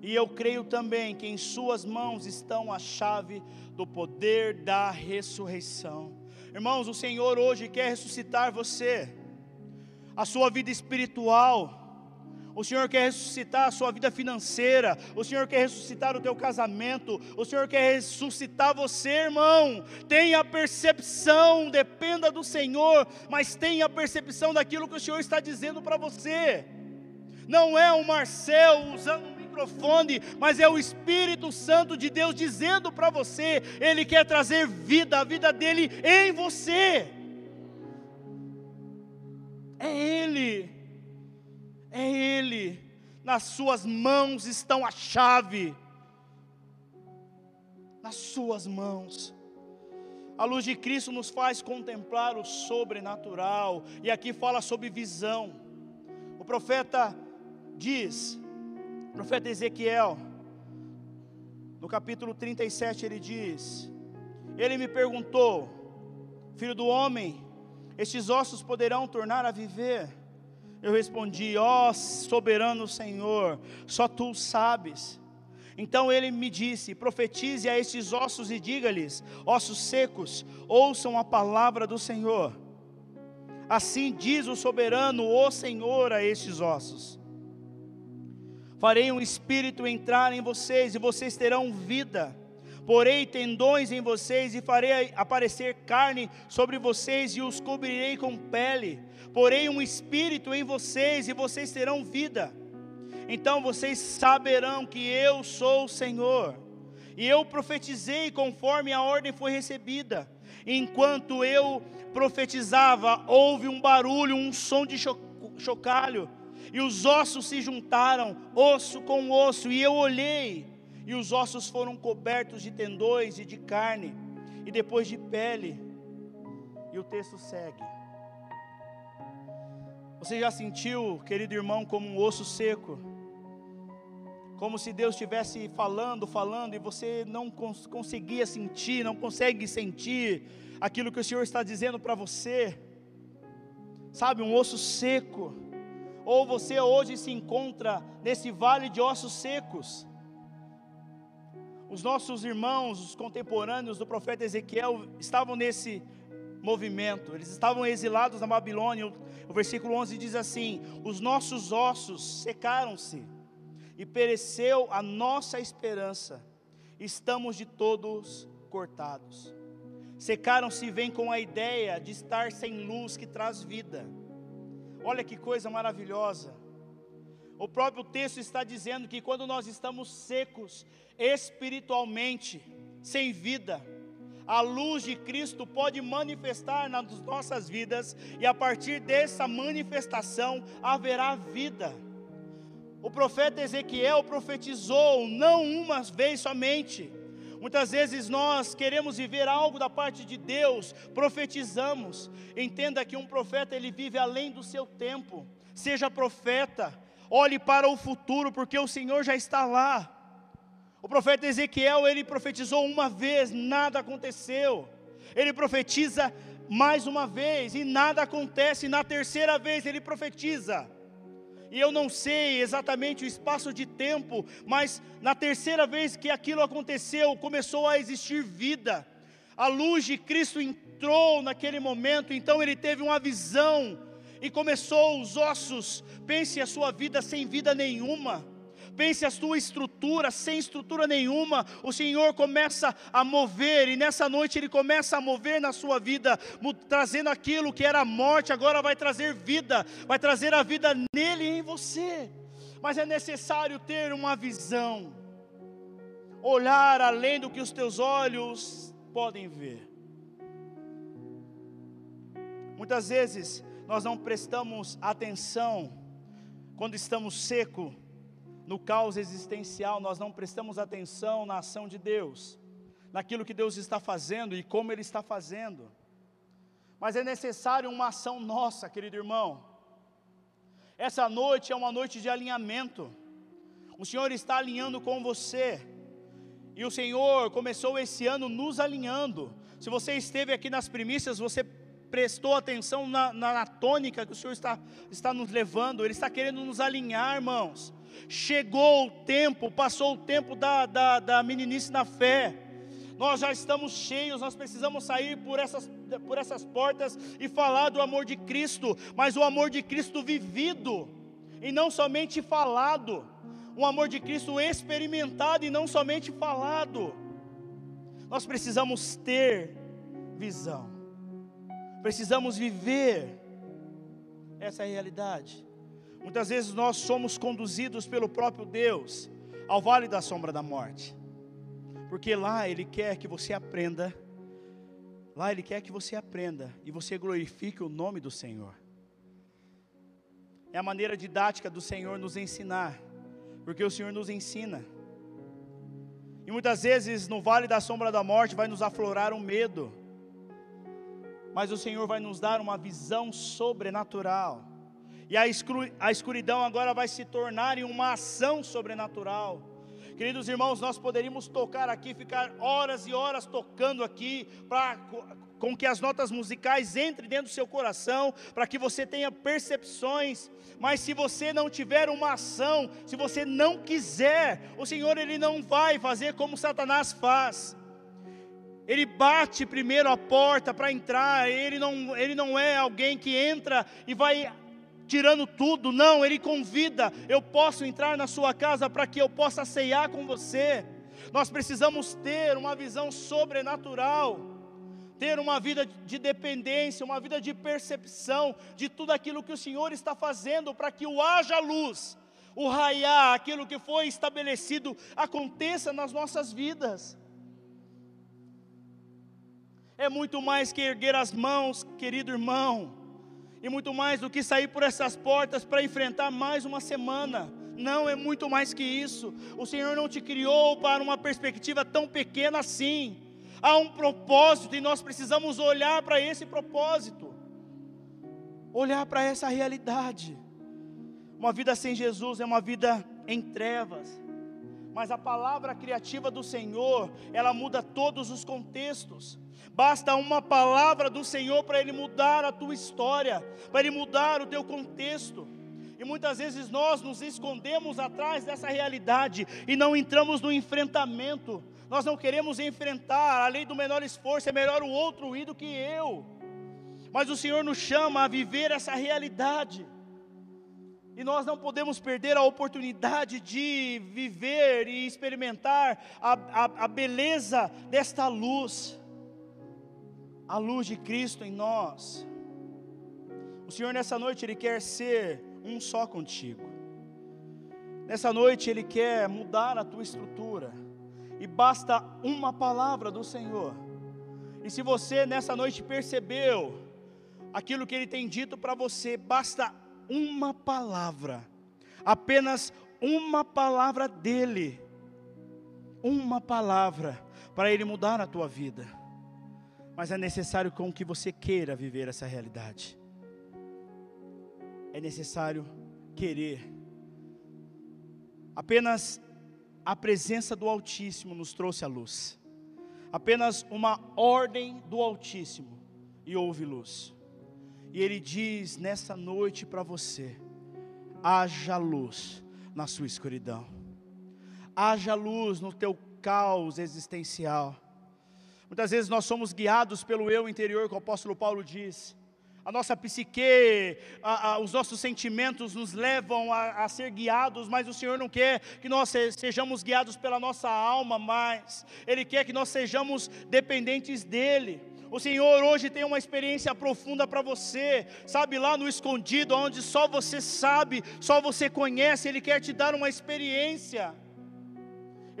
E eu creio também que em Suas mãos estão a chave do poder da ressurreição. Irmãos, o Senhor hoje quer ressuscitar você, a sua vida espiritual, o Senhor quer ressuscitar a sua vida financeira. O Senhor quer ressuscitar o teu casamento. O Senhor quer ressuscitar você, irmão. Tenha percepção, dependa do Senhor, mas tenha percepção daquilo que o Senhor está dizendo para você. Não é o Marcel usando um microfone, mas é o Espírito Santo de Deus dizendo para você. Ele quer trazer vida, a vida dele em você. É Ele é Ele, nas Suas mãos estão a chave, nas Suas mãos. A luz de Cristo nos faz contemplar o sobrenatural, e aqui fala sobre visão. O profeta diz, o profeta Ezequiel, no capítulo 37, ele diz: Ele me perguntou, filho do homem, estes ossos poderão tornar a viver? Eu respondi: Ó oh, soberano Senhor, só tu sabes. Então ele me disse: Profetize a estes ossos e diga-lhes: Ossos secos, ouçam a palavra do Senhor. Assim diz o soberano, o Senhor, a estes ossos: Farei um espírito entrar em vocês, e vocês terão vida. Porei tendões em vocês, e farei aparecer carne sobre vocês, e os cobrirei com pele. Porei um espírito em vocês, e vocês terão vida. Então vocês saberão que eu sou o Senhor. E eu profetizei conforme a ordem foi recebida. Enquanto eu profetizava, houve um barulho, um som de chocalho e os ossos se juntaram, osso com osso, e eu olhei, e os ossos foram cobertos de tendões e de carne, e depois de pele. E o texto segue. Você já sentiu, querido irmão, como um osso seco? Como se Deus estivesse falando, falando, e você não cons conseguia sentir, não consegue sentir aquilo que o Senhor está dizendo para você. Sabe, um osso seco ou você hoje se encontra nesse vale de ossos secos. Os nossos irmãos, os contemporâneos do profeta Ezequiel, estavam nesse movimento, eles estavam exilados na Babilônia. O versículo 11 diz assim: Os nossos ossos secaram-se e pereceu a nossa esperança, estamos de todos cortados. Secaram-se vem com a ideia de estar sem luz que traz vida Olha que coisa maravilhosa. O próprio texto está dizendo que quando nós estamos secos espiritualmente, sem vida, a luz de Cristo pode manifestar nas nossas vidas e a partir dessa manifestação haverá vida. O profeta Ezequiel profetizou não uma vez somente, Muitas vezes nós queremos viver algo da parte de Deus, profetizamos. Entenda que um profeta ele vive além do seu tempo. Seja profeta, olhe para o futuro, porque o Senhor já está lá. O profeta Ezequiel, ele profetizou uma vez, nada aconteceu. Ele profetiza mais uma vez e nada acontece. Na terceira vez ele profetiza e eu não sei exatamente o espaço de tempo, mas na terceira vez que aquilo aconteceu, começou a existir vida. A luz de Cristo entrou naquele momento, então ele teve uma visão e começou os ossos. Pense a sua vida sem vida nenhuma. Pense a sua estrutura, sem estrutura nenhuma, o Senhor começa a mover, e nessa noite Ele começa a mover na sua vida, trazendo aquilo que era morte, agora vai trazer vida, vai trazer a vida nele e em você. Mas é necessário ter uma visão, olhar além do que os teus olhos podem ver. Muitas vezes nós não prestamos atenção quando estamos seco no caos existencial, nós não prestamos atenção na ação de Deus, naquilo que Deus está fazendo e como Ele está fazendo. Mas é necessário uma ação nossa, querido irmão. Essa noite é uma noite de alinhamento. O Senhor está alinhando com você. E o Senhor começou esse ano nos alinhando. Se você esteve aqui nas primícias, você prestou atenção na, na, na, tônica que o Senhor está, está nos levando, Ele está querendo nos alinhar, irmãos. Chegou o tempo, passou o tempo da, da, da meninice na fé. Nós já estamos cheios, nós precisamos sair por essas, por essas portas e falar do amor de Cristo, mas o amor de Cristo vivido, e não somente falado, um amor de Cristo experimentado e não somente falado. Nós precisamos ter visão, precisamos viver essa realidade. Muitas vezes nós somos conduzidos pelo próprio Deus ao vale da sombra da morte, porque lá Ele quer que você aprenda, lá Ele quer que você aprenda e você glorifique o nome do Senhor. É a maneira didática do Senhor nos ensinar, porque o Senhor nos ensina. E muitas vezes no vale da sombra da morte vai nos aflorar um medo, mas o Senhor vai nos dar uma visão sobrenatural e a escuridão agora vai se tornar em uma ação sobrenatural. Queridos irmãos, nós poderíamos tocar aqui, ficar horas e horas tocando aqui, para com que as notas musicais entrem dentro do seu coração, para que você tenha percepções, mas se você não tiver uma ação, se você não quiser, o Senhor ele não vai fazer como Satanás faz. Ele bate primeiro a porta para entrar, ele não, ele não é alguém que entra e vai tirando tudo, não, ele convida, eu posso entrar na sua casa para que eu possa ceiar com você. Nós precisamos ter uma visão sobrenatural ter uma vida de dependência, uma vida de percepção de tudo aquilo que o Senhor está fazendo para que o haja luz, o raiar, aquilo que foi estabelecido aconteça nas nossas vidas. É muito mais que erguer as mãos, querido irmão, e muito mais do que sair por essas portas para enfrentar mais uma semana. Não, é muito mais que isso. O Senhor não te criou para uma perspectiva tão pequena assim há um propósito e nós precisamos olhar para esse propósito, olhar para essa realidade. Uma vida sem Jesus é uma vida em trevas, mas a palavra criativa do Senhor, ela muda todos os contextos. Basta uma palavra do Senhor para Ele mudar a tua história, para Ele mudar o teu contexto. E muitas vezes nós nos escondemos atrás dessa realidade e não entramos no enfrentamento, nós não queremos enfrentar a lei do menor esforço, é melhor o outro ir do que eu. Mas o Senhor nos chama a viver essa realidade. E nós não podemos perder a oportunidade de viver e experimentar a, a, a beleza desta luz, a luz de Cristo em nós. O Senhor nessa noite Ele quer ser um só contigo. Nessa noite Ele quer mudar a tua estrutura e basta uma palavra do Senhor. E se você nessa noite percebeu aquilo que Ele tem dito para você, basta uma palavra, apenas uma palavra dEle, uma palavra para Ele mudar a tua vida. Mas é necessário com que você queira viver essa realidade. É necessário querer. Apenas a presença do Altíssimo nos trouxe a luz. Apenas uma ordem do Altíssimo e houve luz. E Ele diz nessa noite para você: haja luz na sua escuridão, haja luz no teu caos existencial. Muitas vezes nós somos guiados pelo eu interior, que o apóstolo Paulo diz a nossa psique, a, a, os nossos sentimentos nos levam a, a, ser guiados, mas o Senhor não quer que nós sejamos guiados pela nossa alma mais, Ele quer que nós sejamos dependentes dEle. O Senhor hoje tem uma experiência profunda para você, sabe, lá no escondido, onde só você sabe, só você conhece, Ele quer te dar uma experiência.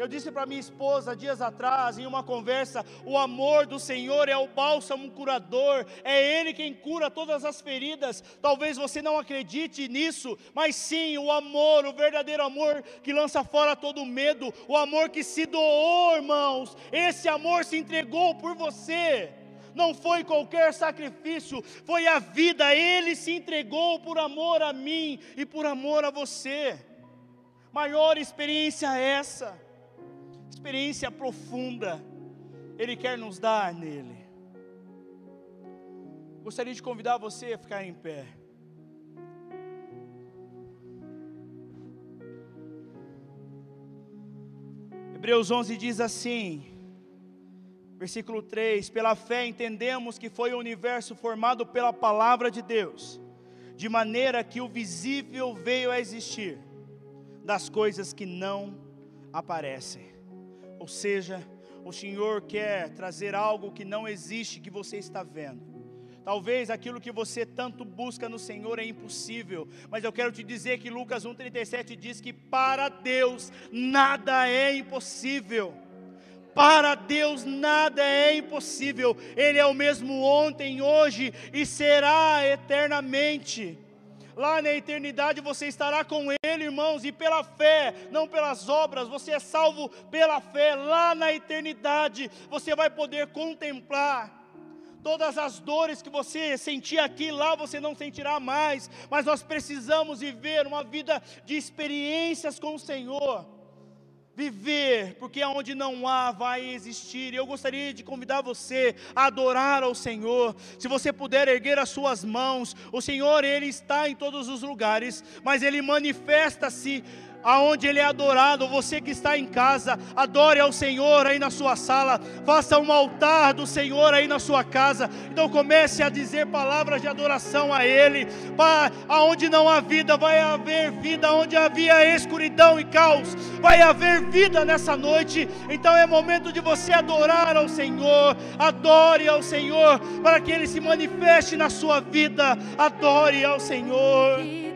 Eu disse para minha esposa dias atrás, em uma conversa: o amor do Senhor é o bálsamo curador, é Ele quem cura todas as feridas. Talvez você não acredite nisso, mas sim, o amor, o verdadeiro amor que lança fora todo medo, o amor que se doou, irmãos, esse amor se entregou por você. Não foi qualquer sacrifício, foi a vida, Ele se entregou por amor a mim e por amor a você. Maior experiência é essa experiência profunda Ele quer nos dar nele. Gostaria de convidar você a ficar em pé. Hebreus 11 diz assim, versículo 3: Pela fé entendemos que foi o universo formado pela palavra de Deus, de maneira que o visível veio a existir das coisas que não aparecem. Ou seja, o Senhor quer trazer algo que não existe, que você está vendo. Talvez aquilo que você tanto busca no Senhor é impossível, mas eu quero te dizer que Lucas 1,37 diz que para Deus nada é impossível. Para Deus nada é impossível, Ele é o mesmo ontem, hoje e será eternamente. Lá na eternidade você estará com Ele, irmãos, e pela fé, não pelas obras, você é salvo pela fé. Lá na eternidade você vai poder contemplar todas as dores que você sentia aqui, lá você não sentirá mais, mas nós precisamos viver uma vida de experiências com o Senhor viver, porque aonde não há vai existir. Eu gostaria de convidar você a adorar ao Senhor. Se você puder erguer as suas mãos, o Senhor ele está em todos os lugares, mas ele manifesta-se aonde Ele é adorado. Você que está em casa, adore ao Senhor aí na sua sala, faça um altar do Senhor aí na sua casa. Então comece a dizer palavras de adoração a Ele. Para aonde não há vida, vai haver vida. Onde havia escuridão e caos, vai haver vida nessa noite. Então é momento de você adorar ao Senhor. Adore ao Senhor para que Ele se manifeste na sua vida. Adore ao Senhor.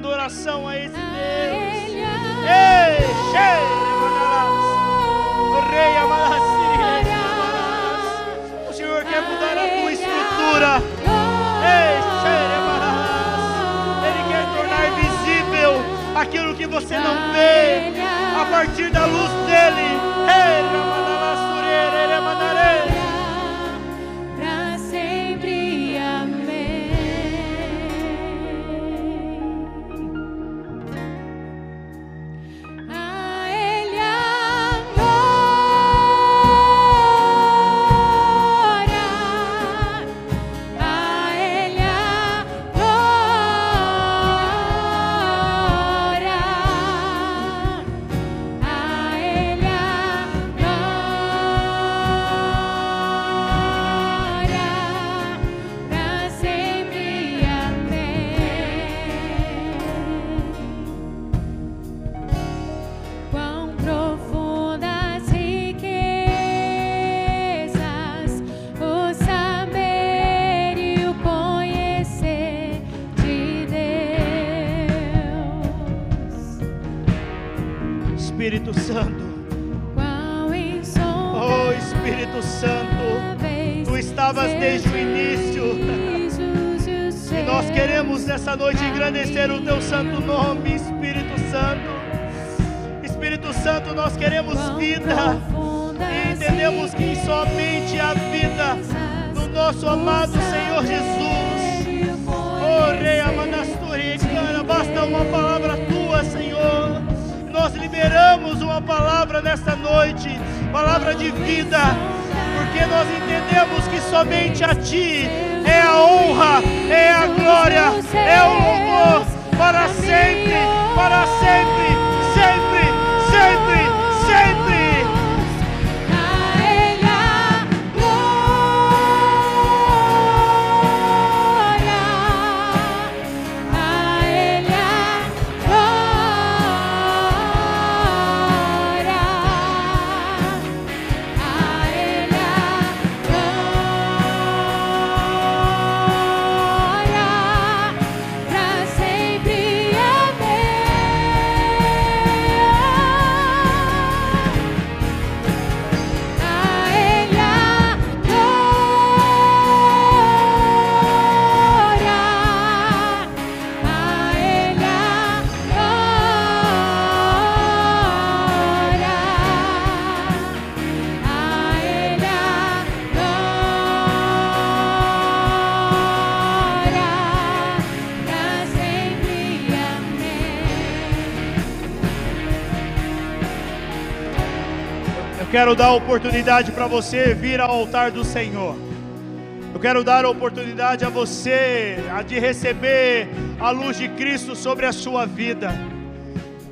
Adoração a esse Deus. Ei, o Rei O Senhor quer mudar a tua estrutura. Ei, Ele quer tornar visível aquilo que você não vê a partir da luz dele. Ei, o teu santo nome, Espírito Santo. Espírito Santo, nós queremos vida. E entendemos que somente a vida do nosso amado Senhor Jesus. Oh, Rei Amanasturi, basta uma palavra tua, Senhor. Nós liberamos uma palavra nesta noite, palavra de vida, porque nós entendemos que somente a Ti é a honra, é a glória, é o louvor para sempre, para sempre. Quero dar a oportunidade para você vir ao altar do Senhor. Eu quero dar a oportunidade a você de receber a luz de Cristo sobre a sua vida.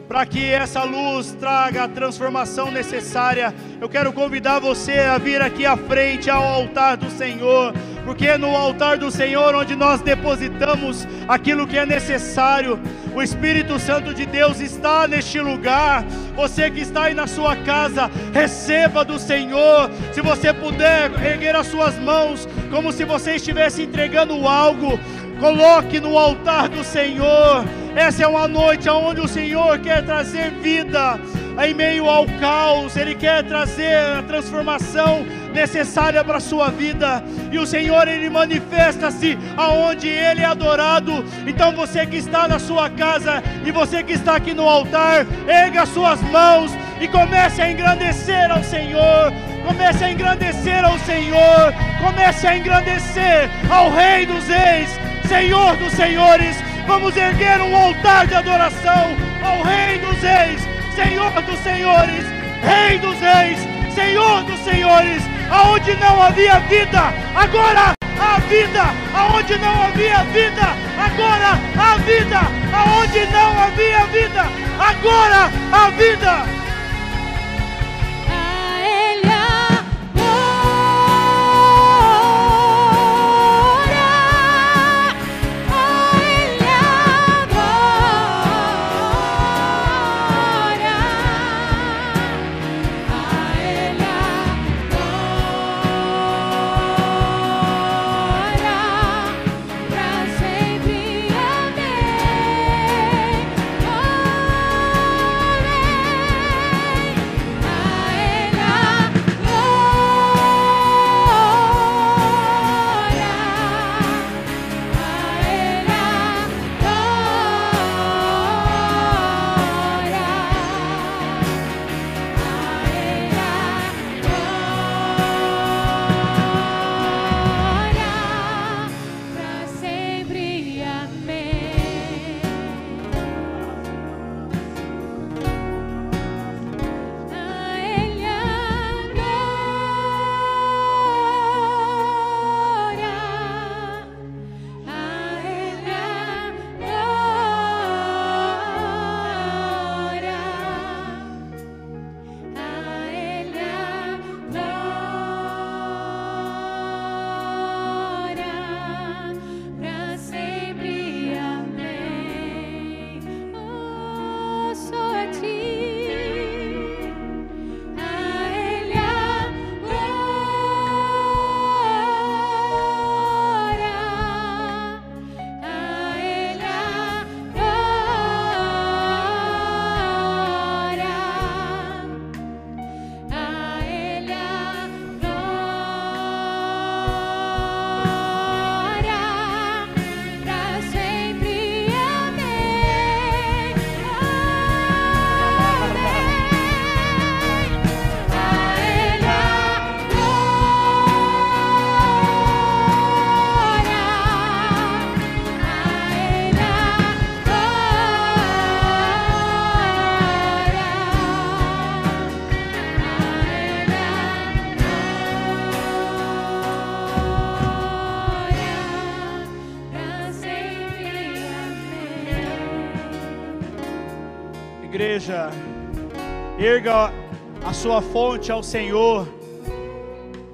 Para que essa luz traga a transformação necessária, eu quero convidar você a vir aqui à frente ao altar do Senhor porque no altar do Senhor onde nós depositamos aquilo que é necessário. O Espírito Santo de Deus está neste lugar. Você que está aí na sua casa, receba do Senhor. Se você puder erguer as suas mãos, como se você estivesse entregando algo, coloque no altar do Senhor. Essa é uma noite onde o Senhor quer trazer vida em meio ao caos, Ele quer trazer a transformação necessária para a sua vida, e o Senhor Ele manifesta-se aonde Ele é adorado. Então você que está na sua casa e você que está aqui no altar, erga as suas mãos e comece a engrandecer ao Senhor. Comece a engrandecer ao Senhor, comece a engrandecer ao Rei dos Reis, Senhor dos Senhores. Vamos erguer um altar de adoração ao Rei dos Reis, Senhor dos Senhores, Rei dos Reis, Senhor dos Senhores, aonde não havia vida, agora há vida, aonde não havia vida, agora há vida, aonde não havia vida, agora há vida. Erga a sua fonte ao Senhor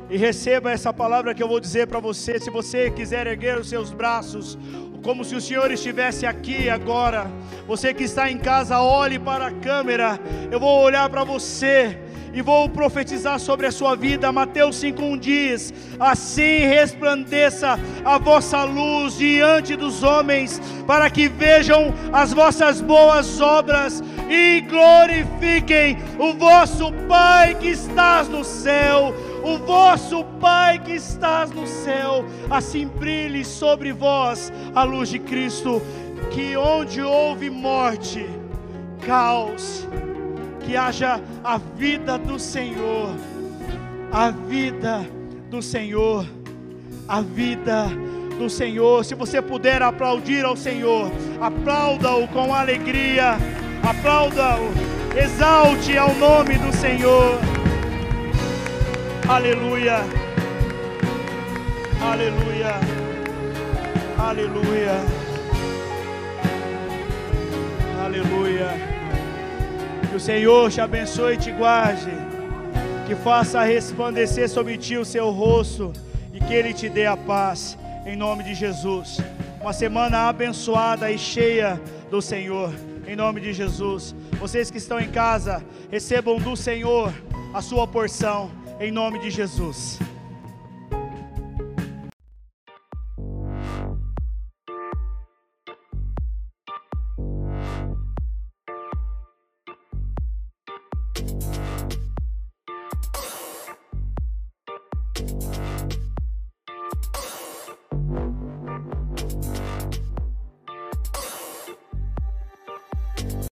e receba essa palavra que eu vou dizer para você. Se você quiser erguer os seus braços, como se o Senhor estivesse aqui agora, você que está em casa, olhe para a câmera. Eu vou olhar para você e vou profetizar sobre a sua vida. Mateus 5:1 diz: Assim resplandeça a vossa luz diante dos homens, para que vejam as vossas boas obras e glorifiquem o vosso Pai que estás no céu. O vosso Pai que estás no céu, assim brilhe sobre vós a luz de Cristo, que onde houve morte, caos, que haja a vida do Senhor, a vida do Senhor, a vida do Senhor. Se você puder aplaudir ao Senhor, aplauda-o com alegria, aplauda-o, exalte ao nome do Senhor. Aleluia, Aleluia. Aleluia. Aleluia. Que o Senhor te abençoe e te guarde. Que faça resplandecer sobre ti o seu rosto e que Ele te dê a paz. Em nome de Jesus. Uma semana abençoada e cheia do Senhor. Em nome de Jesus. Vocês que estão em casa, recebam do Senhor a sua porção. Em nome de Jesus.